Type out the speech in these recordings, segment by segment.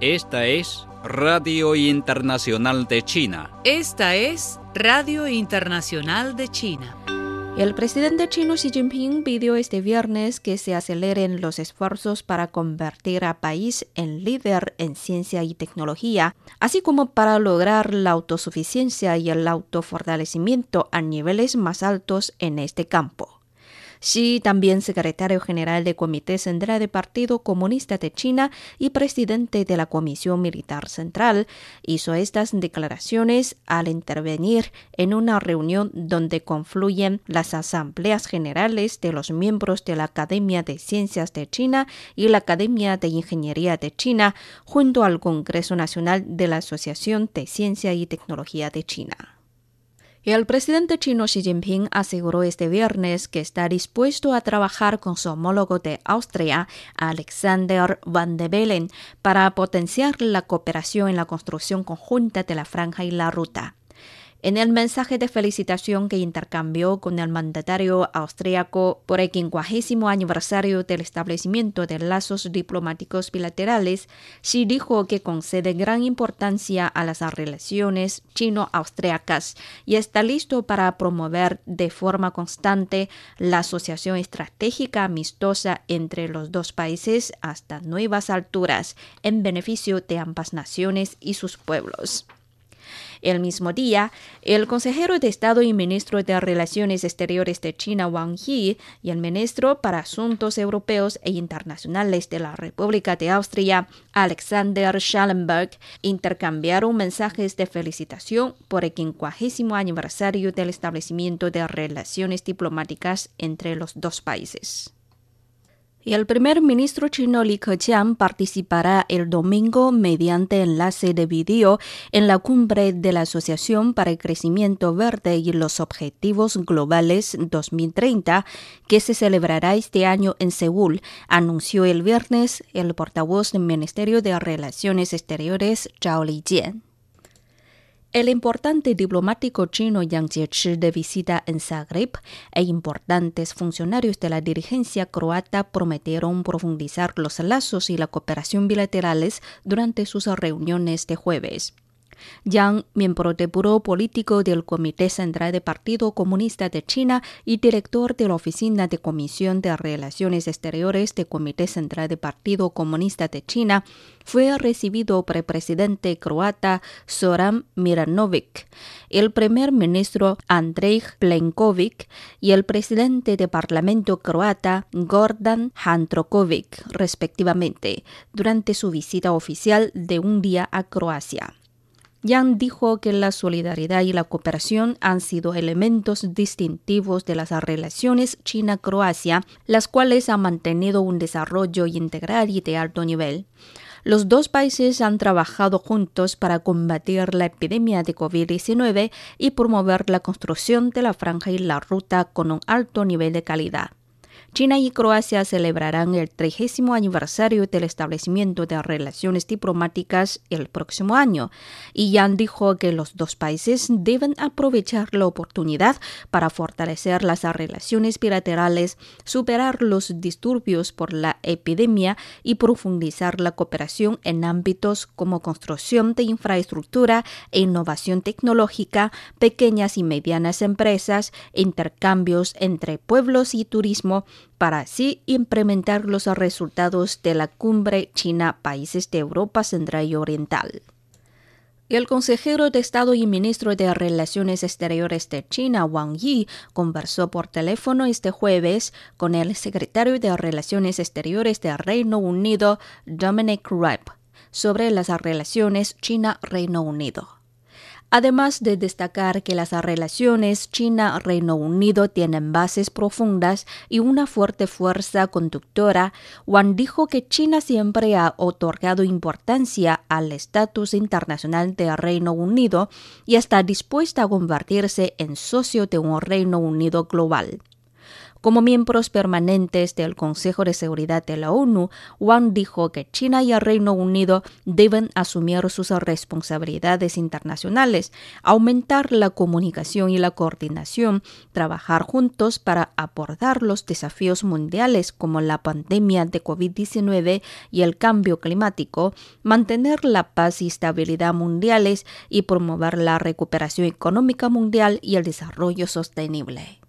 Esta es Radio Internacional de China. Esta es Radio Internacional de China. El presidente chino Xi Jinping pidió este viernes que se aceleren los esfuerzos para convertir a país en líder en ciencia y tecnología, así como para lograr la autosuficiencia y el autofortalecimiento a niveles más altos en este campo. Xi, también secretario general del Comité Central del Partido Comunista de China y presidente de la Comisión Militar Central, hizo estas declaraciones al intervenir en una reunión donde confluyen las asambleas generales de los miembros de la Academia de Ciencias de China y la Academia de Ingeniería de China, junto al Congreso Nacional de la Asociación de Ciencia y Tecnología de China. El presidente chino Xi Jinping aseguró este viernes que está dispuesto a trabajar con su homólogo de Austria, Alexander Van de Bellen, para potenciar la cooperación en la construcción conjunta de la franja y la ruta. En el mensaje de felicitación que intercambió con el mandatario austriaco por el quincuagésimo aniversario del establecimiento de lazos diplomáticos bilaterales, Xi dijo que concede gran importancia a las relaciones chino-austriacas y está listo para promover de forma constante la asociación estratégica amistosa entre los dos países hasta nuevas alturas, en beneficio de ambas naciones y sus pueblos. El mismo día, el consejero de Estado y ministro de Relaciones Exteriores de China, Wang Yi, y el ministro para Asuntos Europeos e Internacionales de la República de Austria, Alexander Schallenberg, intercambiaron mensajes de felicitación por el quincuagésimo aniversario del establecimiento de relaciones diplomáticas entre los dos países. Y el primer ministro chino Li Keqiang participará el domingo mediante enlace de vídeo en la cumbre de la Asociación para el Crecimiento Verde y los Objetivos Globales 2030, que se celebrará este año en Seúl, anunció el viernes el portavoz del Ministerio de Relaciones Exteriores, Zhao Lijian. El importante diplomático chino Yang Jiechi de visita en Zagreb e importantes funcionarios de la dirigencia croata prometieron profundizar los lazos y la cooperación bilaterales durante sus reuniones de jueves. Yang, miembro del Buró Político del Comité Central del Partido Comunista de China y director de la Oficina de Comisión de Relaciones Exteriores del Comité Central del Partido Comunista de China, fue recibido por el presidente croata Zoran Miranovic, el primer ministro Andrej Plenkovic y el presidente del Parlamento croata Gordan Handrokovic, respectivamente, durante su visita oficial de un día a Croacia. Yang dijo que la solidaridad y la cooperación han sido elementos distintivos de las relaciones China-Croacia, las cuales han mantenido un desarrollo integral y de alto nivel. Los dos países han trabajado juntos para combatir la epidemia de COVID-19 y promover la construcción de la franja y la ruta con un alto nivel de calidad. China y Croacia celebrarán el trigésimo aniversario del establecimiento de relaciones diplomáticas el próximo año, y Yang dijo que los dos países deben aprovechar la oportunidad para fortalecer las relaciones bilaterales, superar los disturbios por la epidemia y profundizar la cooperación en ámbitos como construcción de infraestructura e innovación tecnológica, pequeñas y medianas empresas, intercambios entre pueblos y turismo, para así implementar los resultados de la cumbre China-Países de Europa Central y Oriental. El consejero de Estado y ministro de Relaciones Exteriores de China, Wang Yi, conversó por teléfono este jueves con el secretario de Relaciones Exteriores del Reino Unido, Dominic Raab, sobre las relaciones China-Reino Unido. Además de destacar que las relaciones China-Reino Unido tienen bases profundas y una fuerte fuerza conductora, Wang dijo que China siempre ha otorgado importancia al estatus internacional del Reino Unido y está dispuesta a convertirse en socio de un Reino Unido global. Como miembros permanentes del Consejo de Seguridad de la ONU, Wang dijo que China y el Reino Unido deben asumir sus responsabilidades internacionales, aumentar la comunicación y la coordinación, trabajar juntos para abordar los desafíos mundiales como la pandemia de COVID-19 y el cambio climático, mantener la paz y estabilidad mundiales y promover la recuperación económica mundial y el desarrollo sostenible.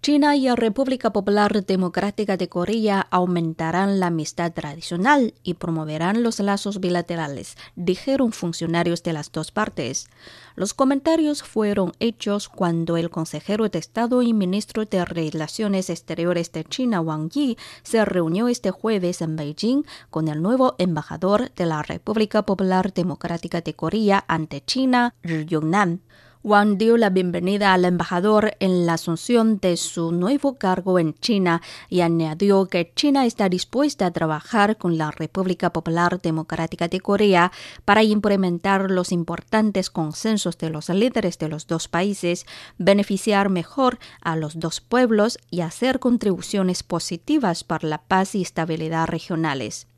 China y la República Popular Democrática de Corea aumentarán la amistad tradicional y promoverán los lazos bilaterales, dijeron funcionarios de las dos partes. Los comentarios fueron hechos cuando el consejero de Estado y ministro de Relaciones Exteriores de China, Wang Yi, se reunió este jueves en Beijing con el nuevo embajador de la República Popular Democrática de Corea ante China, Ri. Wang dio la bienvenida al embajador en la asunción de su nuevo cargo en China y añadió que China está dispuesta a trabajar con la República Popular Democrática de Corea para implementar los importantes consensos de los líderes de los dos países, beneficiar mejor a los dos pueblos y hacer contribuciones positivas para la paz y estabilidad regionales.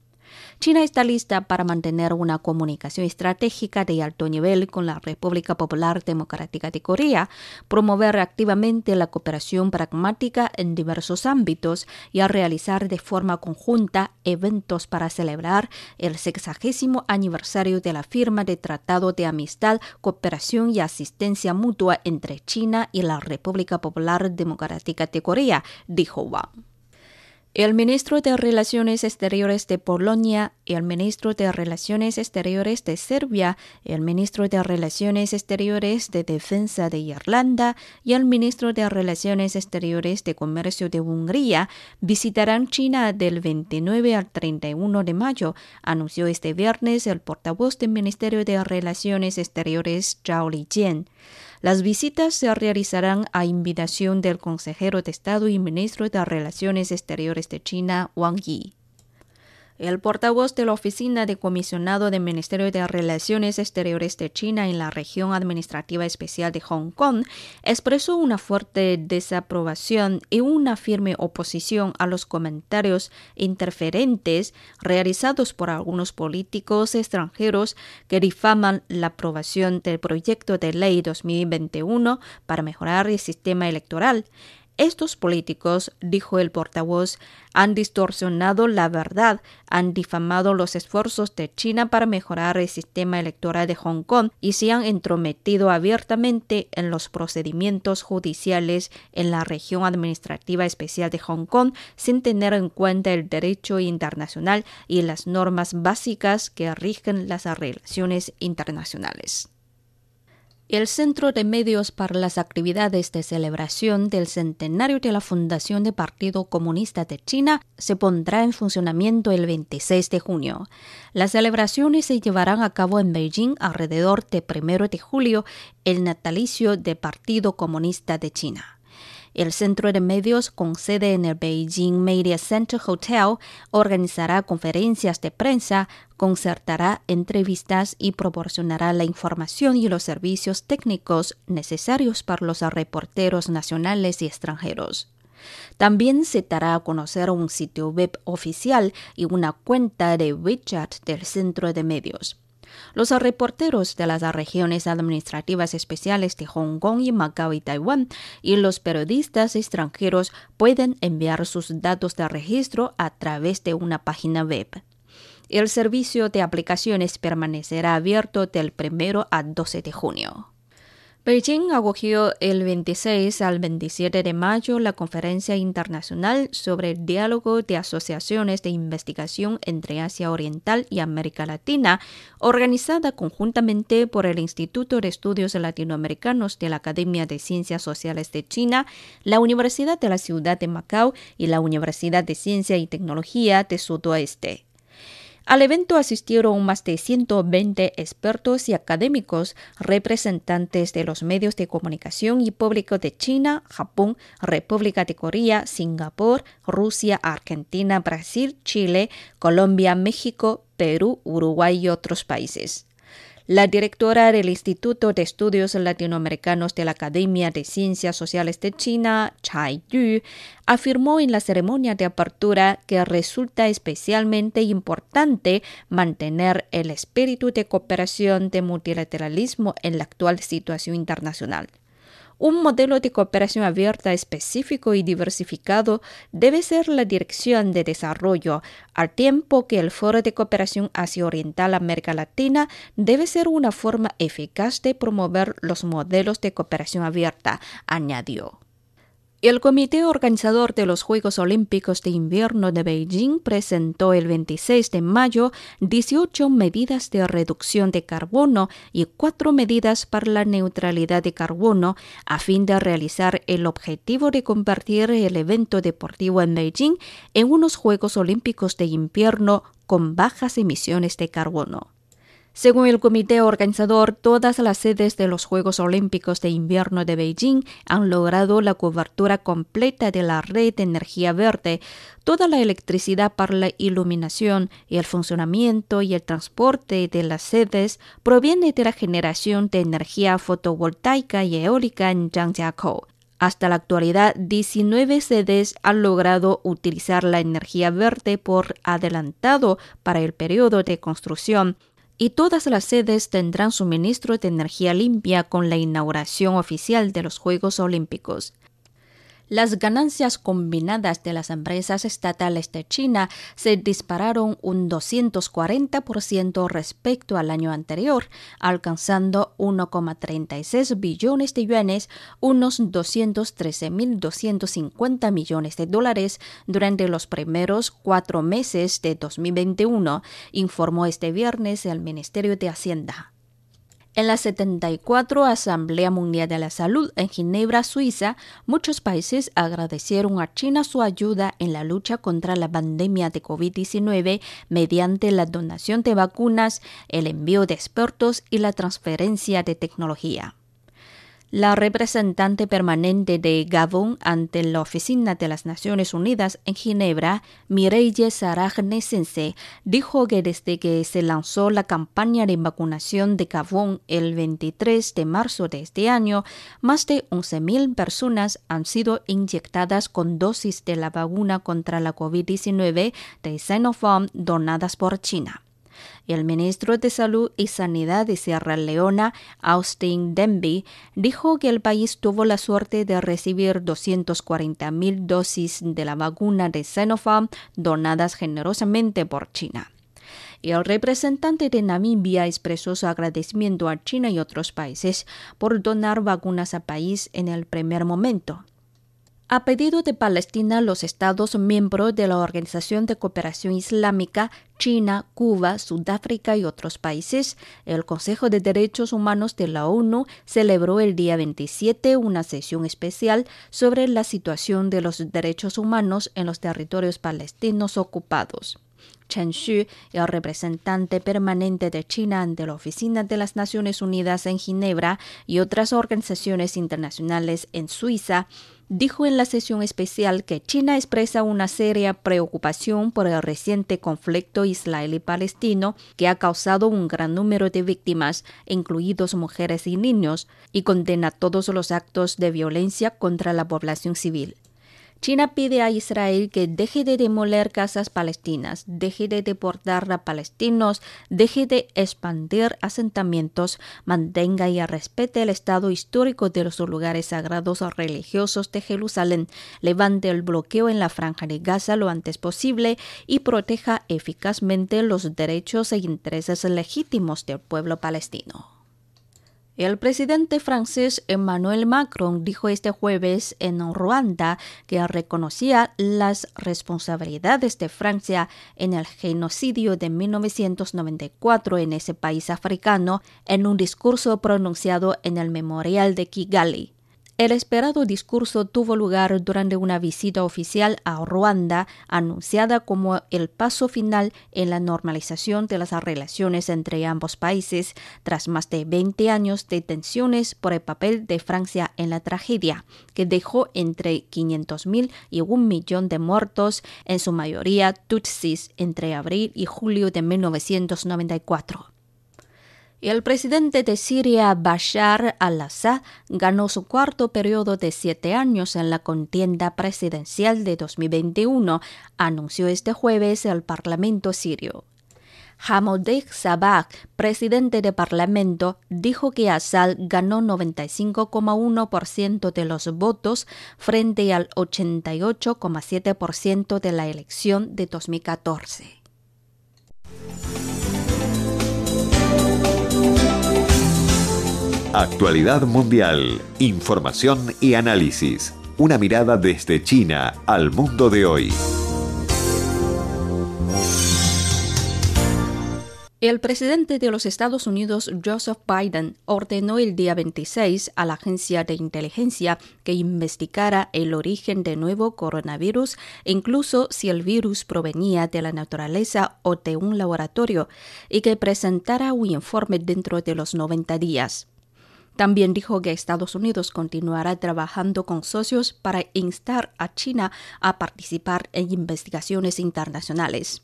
China está lista para mantener una comunicación estratégica de alto nivel con la República Popular Democrática de Corea, promover activamente la cooperación pragmática en diversos ámbitos y realizar de forma conjunta eventos para celebrar el sexagésimo aniversario de la firma de Tratado de Amistad, Cooperación y Asistencia Mutua entre China y la República Popular Democrática de Corea, dijo Wang. El ministro de Relaciones Exteriores de Polonia, el ministro de Relaciones Exteriores de Serbia, el ministro de Relaciones Exteriores de Defensa de Irlanda y el ministro de Relaciones Exteriores de Comercio de Hungría visitarán China del 29 al 31 de mayo, anunció este viernes el portavoz del Ministerio de Relaciones Exteriores, Zhao Lijian. Las visitas se realizarán a invitación del consejero de Estado y ministro de Relaciones Exteriores de China, Wang Yi. El portavoz de la Oficina de Comisionado del Ministerio de Relaciones Exteriores de China en la región administrativa especial de Hong Kong expresó una fuerte desaprobación y una firme oposición a los comentarios interferentes realizados por algunos políticos extranjeros que difaman la aprobación del proyecto de ley 2021 para mejorar el sistema electoral estos políticos, dijo el portavoz, han distorsionado la verdad, han difamado los esfuerzos de China para mejorar el sistema electoral de Hong Kong y se han entrometido abiertamente en los procedimientos judiciales en la región administrativa especial de Hong Kong sin tener en cuenta el derecho internacional y las normas básicas que rigen las relaciones internacionales. El Centro de Medios para las actividades de celebración del centenario de la fundación del Partido Comunista de China se pondrá en funcionamiento el 26 de junio. Las celebraciones se llevarán a cabo en Beijing alrededor de 1 de julio, el natalicio del Partido Comunista de China. El Centro de Medios, con sede en el Beijing Media Center Hotel, organizará conferencias de prensa, concertará entrevistas y proporcionará la información y los servicios técnicos necesarios para los reporteros nacionales y extranjeros. También se dará a conocer un sitio web oficial y una cuenta de WeChat del Centro de Medios. Los reporteros de las regiones administrativas especiales de Hong Kong y Macao y Taiwán y los periodistas extranjeros pueden enviar sus datos de registro a través de una página web. El servicio de aplicaciones permanecerá abierto del 1 al 12 de junio. Beijing acogió el 26 al 27 de mayo la Conferencia Internacional sobre el Diálogo de Asociaciones de Investigación entre Asia Oriental y América Latina, organizada conjuntamente por el Instituto de Estudios Latinoamericanos de la Academia de Ciencias Sociales de China, la Universidad de la Ciudad de Macao y la Universidad de Ciencia y Tecnología de Sudoeste. Al evento asistieron más de 120 expertos y académicos, representantes de los medios de comunicación y público de China, Japón, República de Corea, Singapur, Rusia, Argentina, Brasil, Chile, Colombia, México, Perú, Uruguay y otros países. La directora del Instituto de Estudios Latinoamericanos de la Academia de Ciencias Sociales de China, Chai Yu, afirmó en la ceremonia de apertura que resulta especialmente importante mantener el espíritu de cooperación de multilateralismo en la actual situación internacional. Un modelo de cooperación abierta específico y diversificado debe ser la dirección de desarrollo, al tiempo que el Foro de Cooperación Asia Oriental América Latina debe ser una forma eficaz de promover los modelos de cooperación abierta, añadió. El comité organizador de los Juegos Olímpicos de Invierno de Beijing presentó el 26 de mayo 18 medidas de reducción de carbono y cuatro medidas para la neutralidad de carbono a fin de realizar el objetivo de convertir el evento deportivo en Beijing en unos Juegos Olímpicos de Invierno con bajas emisiones de carbono. Según el comité organizador, todas las sedes de los Juegos Olímpicos de Invierno de Beijing han logrado la cobertura completa de la red de energía verde. Toda la electricidad para la iluminación y el funcionamiento y el transporte de las sedes proviene de la generación de energía fotovoltaica y eólica en Zhangjiakou. Hasta la actualidad, 19 sedes han logrado utilizar la energía verde por adelantado para el periodo de construcción y todas las sedes tendrán suministro de energía limpia con la inauguración oficial de los Juegos Olímpicos. Las ganancias combinadas de las empresas estatales de China se dispararon un 240% respecto al año anterior, alcanzando 1,36 billones de yuanes, unos 213.250 millones de dólares durante los primeros cuatro meses de 2021, informó este viernes el Ministerio de Hacienda. En la 74 Asamblea Mundial de la Salud en Ginebra, Suiza, muchos países agradecieron a China su ayuda en la lucha contra la pandemia de COVID-19 mediante la donación de vacunas, el envío de expertos y la transferencia de tecnología. La representante permanente de Gabón ante la Oficina de las Naciones Unidas en Ginebra, Mireille Sarah Nessense, dijo que desde que se lanzó la campaña de vacunación de Gabón el 23 de marzo de este año, más de 11.000 personas han sido inyectadas con dosis de la vacuna contra la COVID-19 de Sinopharm donadas por China. El ministro de Salud y Sanidad de Sierra Leona, Austin Denby, dijo que el país tuvo la suerte de recibir 240.000 dosis de la vacuna de Sinopharm donadas generosamente por China. el representante de Namibia expresó su agradecimiento a China y otros países por donar vacunas al país en el primer momento. A pedido de Palestina, los Estados miembros de la Organización de Cooperación Islámica, China, Cuba, Sudáfrica y otros países, el Consejo de Derechos Humanos de la ONU celebró el día 27 una sesión especial sobre la situación de los derechos humanos en los territorios palestinos ocupados. Chen Xu, el representante permanente de China ante la Oficina de las Naciones Unidas en Ginebra y otras organizaciones internacionales en Suiza, dijo en la sesión especial que China expresa una seria preocupación por el reciente conflicto israelí-palestino que ha causado un gran número de víctimas, incluidos mujeres y niños, y condena todos los actos de violencia contra la población civil. China pide a Israel que deje de demoler casas palestinas, deje de deportar a palestinos, deje de expandir asentamientos, mantenga y respete el estado histórico de los lugares sagrados o religiosos de Jerusalén, levante el bloqueo en la franja de Gaza lo antes posible y proteja eficazmente los derechos e intereses legítimos del pueblo palestino. El presidente francés Emmanuel Macron dijo este jueves en Ruanda que reconocía las responsabilidades de Francia en el genocidio de 1994 en ese país africano en un discurso pronunciado en el Memorial de Kigali. El esperado discurso tuvo lugar durante una visita oficial a Ruanda, anunciada como el paso final en la normalización de las relaciones entre ambos países, tras más de 20 años de tensiones por el papel de Francia en la tragedia, que dejó entre 500.000 y un millón de muertos, en su mayoría tutsis, entre abril y julio de 1994. El presidente de Siria, Bashar al-Assad, ganó su cuarto periodo de siete años en la contienda presidencial de 2021, anunció este jueves el Parlamento sirio. Hamoudeh Sabah, presidente del Parlamento, dijo que Assad ganó 95,1% de los votos frente al 88,7% de la elección de 2014. Actualidad Mundial, Información y Análisis. Una mirada desde China al mundo de hoy. El presidente de los Estados Unidos, Joseph Biden, ordenó el día 26 a la agencia de inteligencia que investigara el origen del nuevo coronavirus, incluso si el virus provenía de la naturaleza o de un laboratorio, y que presentara un informe dentro de los 90 días. También dijo que Estados Unidos continuará trabajando con socios para instar a China a participar en investigaciones internacionales.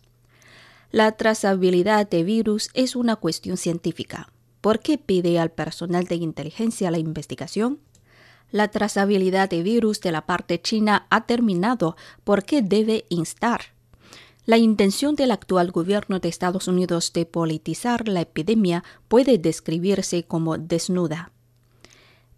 La trazabilidad de virus es una cuestión científica. ¿Por qué pide al personal de inteligencia la investigación? La trazabilidad de virus de la parte china ha terminado. ¿Por qué debe instar? La intención del actual gobierno de Estados Unidos de politizar la epidemia puede describirse como desnuda.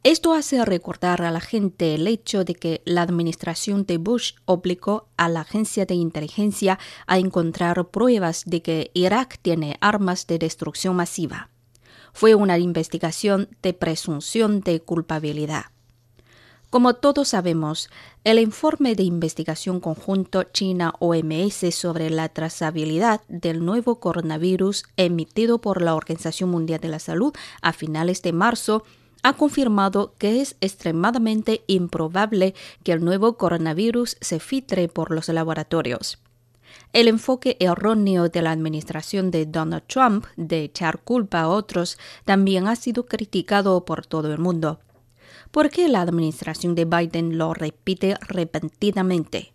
Esto hace recordar a la gente el hecho de que la administración de Bush obligó a la agencia de inteligencia a encontrar pruebas de que Irak tiene armas de destrucción masiva. Fue una investigación de presunción de culpabilidad. Como todos sabemos, el informe de investigación conjunto China-OMS sobre la trazabilidad del nuevo coronavirus emitido por la Organización Mundial de la Salud a finales de marzo ha confirmado que es extremadamente improbable que el nuevo coronavirus se filtre por los laboratorios. El enfoque erróneo de la administración de Donald Trump de echar culpa a otros también ha sido criticado por todo el mundo. ¿Por qué la administración de Biden lo repite repentinamente?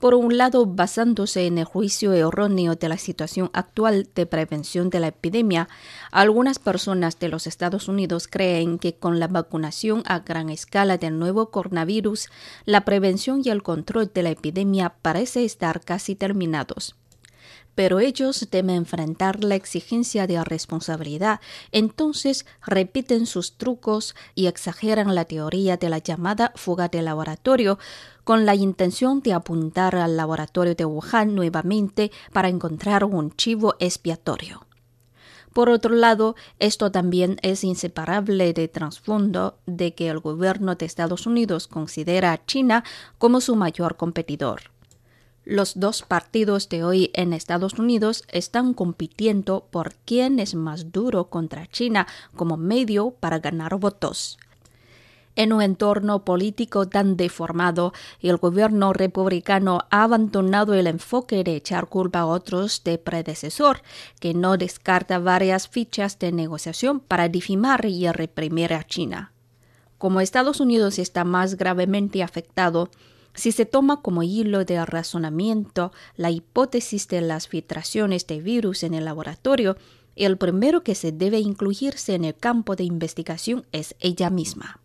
Por un lado basándose en el juicio erróneo de la situación actual de prevención de la epidemia, algunas personas de los Estados Unidos creen que con la vacunación a gran escala del nuevo coronavirus, la prevención y el control de la epidemia parece estar casi terminados pero ellos temen enfrentar la exigencia de responsabilidad, entonces repiten sus trucos y exageran la teoría de la llamada fuga de laboratorio, con la intención de apuntar al laboratorio de Wuhan nuevamente para encontrar un chivo expiatorio. Por otro lado, esto también es inseparable de trasfondo de que el gobierno de Estados Unidos considera a China como su mayor competidor. Los dos partidos de hoy en Estados Unidos están compitiendo por quién es más duro contra China como medio para ganar votos. En un entorno político tan deformado, el gobierno republicano ha abandonado el enfoque de echar culpa a otros de predecesor, que no descarta varias fichas de negociación para difamar y reprimir a China. Como Estados Unidos está más gravemente afectado, si se toma como hilo de razonamiento la hipótesis de las filtraciones de virus en el laboratorio, el primero que se debe incluirse en el campo de investigación es ella misma.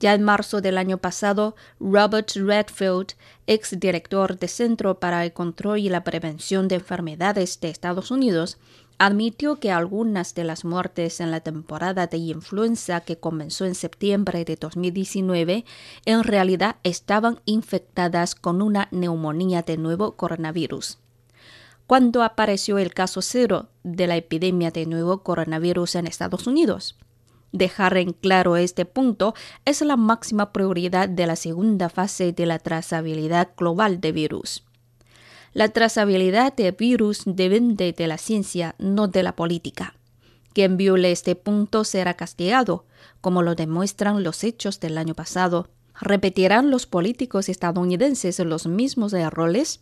Ya en marzo del año pasado, Robert Redfield, exdirector del Centro para el Control y la Prevención de Enfermedades de Estados Unidos, admitió que algunas de las muertes en la temporada de influenza que comenzó en septiembre de 2019 en realidad estaban infectadas con una neumonía de nuevo coronavirus. ¿Cuándo apareció el caso cero de la epidemia de nuevo coronavirus en Estados Unidos? Dejar en claro este punto es la máxima prioridad de la segunda fase de la trazabilidad global de virus. La trazabilidad de virus depende de la ciencia, no de la política. Quien viole este punto será castigado, como lo demuestran los hechos del año pasado. ¿Repetirán los políticos estadounidenses los mismos errores?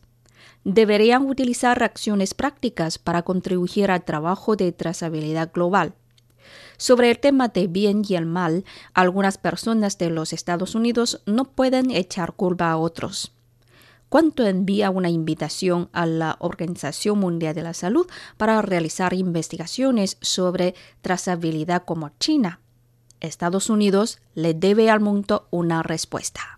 Deberían utilizar acciones prácticas para contribuir al trabajo de trazabilidad global. Sobre el tema de bien y el mal, algunas personas de los Estados Unidos no pueden echar culpa a otros. Cuando envía una invitación a la Organización Mundial de la Salud para realizar investigaciones sobre trazabilidad como China. Estados Unidos le debe al mundo una respuesta.